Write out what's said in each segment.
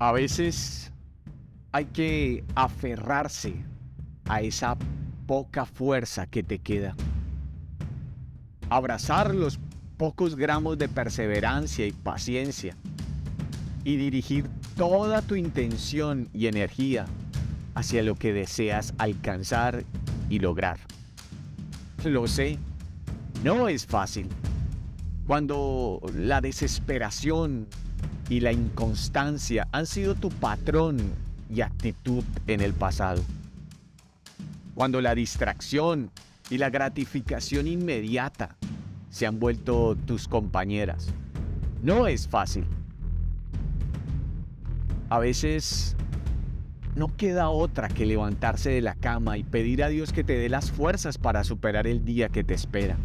A veces hay que aferrarse a esa poca fuerza que te queda. Abrazar los pocos gramos de perseverancia y paciencia y dirigir toda tu intención y energía hacia lo que deseas alcanzar y lograr. Lo sé, no es fácil. Cuando la desesperación y la inconstancia han sido tu patrón y actitud en el pasado. Cuando la distracción y la gratificación inmediata se han vuelto tus compañeras. No es fácil. A veces no queda otra que levantarse de la cama y pedir a Dios que te dé las fuerzas para superar el día que te espera.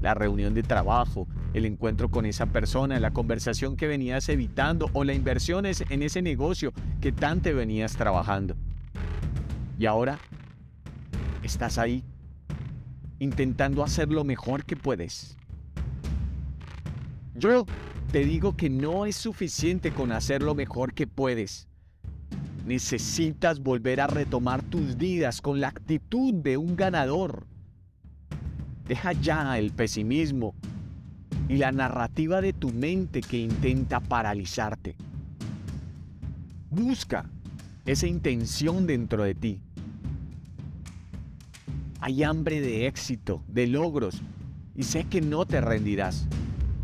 La reunión de trabajo, el encuentro con esa persona, la conversación que venías evitando o la inversión en ese negocio que tanto venías trabajando. Y ahora estás ahí, intentando hacer lo mejor que puedes. Yo te digo que no es suficiente con hacer lo mejor que puedes. Necesitas volver a retomar tus vidas con la actitud de un ganador. Deja ya el pesimismo y la narrativa de tu mente que intenta paralizarte. Busca esa intención dentro de ti. Hay hambre de éxito, de logros, y sé que no te rendirás.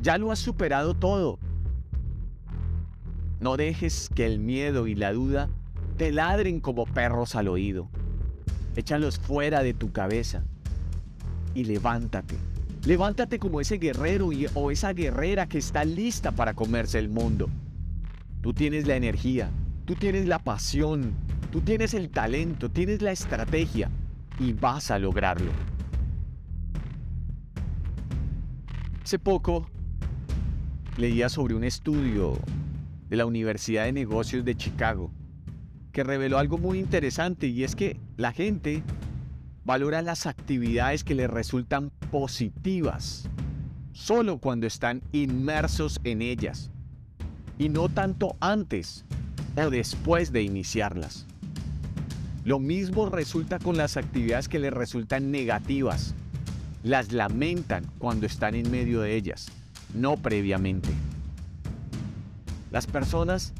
Ya lo has superado todo. No dejes que el miedo y la duda te ladren como perros al oído. Échalos fuera de tu cabeza y levántate. Levántate como ese guerrero o esa guerrera que está lista para comerse el mundo. Tú tienes la energía, tú tienes la pasión, tú tienes el talento, tienes la estrategia y vas a lograrlo. Hace poco leía sobre un estudio de la Universidad de Negocios de Chicago que reveló algo muy interesante y es que la gente valora las actividades que le resultan positivas solo cuando están inmersos en ellas y no tanto antes o después de iniciarlas. Lo mismo resulta con las actividades que les resultan negativas. Las lamentan cuando están en medio de ellas, no previamente. Las personas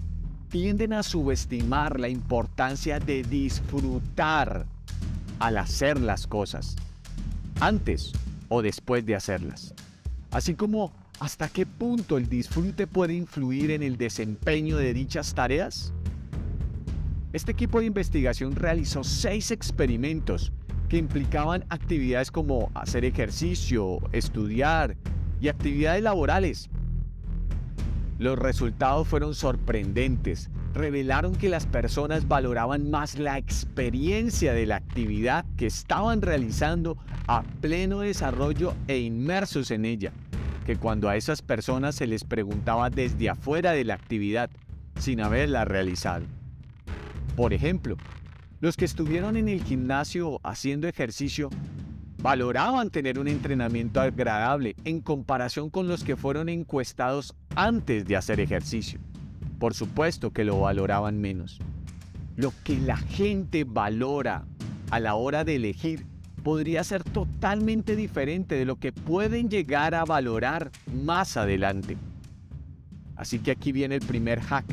tienden a subestimar la importancia de disfrutar al hacer las cosas, antes o después de hacerlas. Así como hasta qué punto el disfrute puede influir en el desempeño de dichas tareas. Este equipo de investigación realizó seis experimentos que implicaban actividades como hacer ejercicio, estudiar y actividades laborales los resultados fueron sorprendentes. Revelaron que las personas valoraban más la experiencia de la actividad que estaban realizando a pleno desarrollo e inmersos en ella, que cuando a esas personas se les preguntaba desde afuera de la actividad, sin haberla realizado. Por ejemplo, los que estuvieron en el gimnasio haciendo ejercicio valoraban tener un entrenamiento agradable en comparación con los que fueron encuestados antes de hacer ejercicio. Por supuesto que lo valoraban menos. Lo que la gente valora a la hora de elegir podría ser totalmente diferente de lo que pueden llegar a valorar más adelante. Así que aquí viene el primer hack.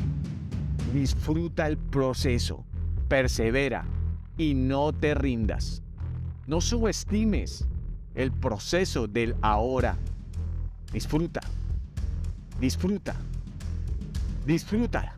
Disfruta el proceso, persevera y no te rindas. No subestimes el proceso del ahora. Disfruta. Disfruta. Disfruta.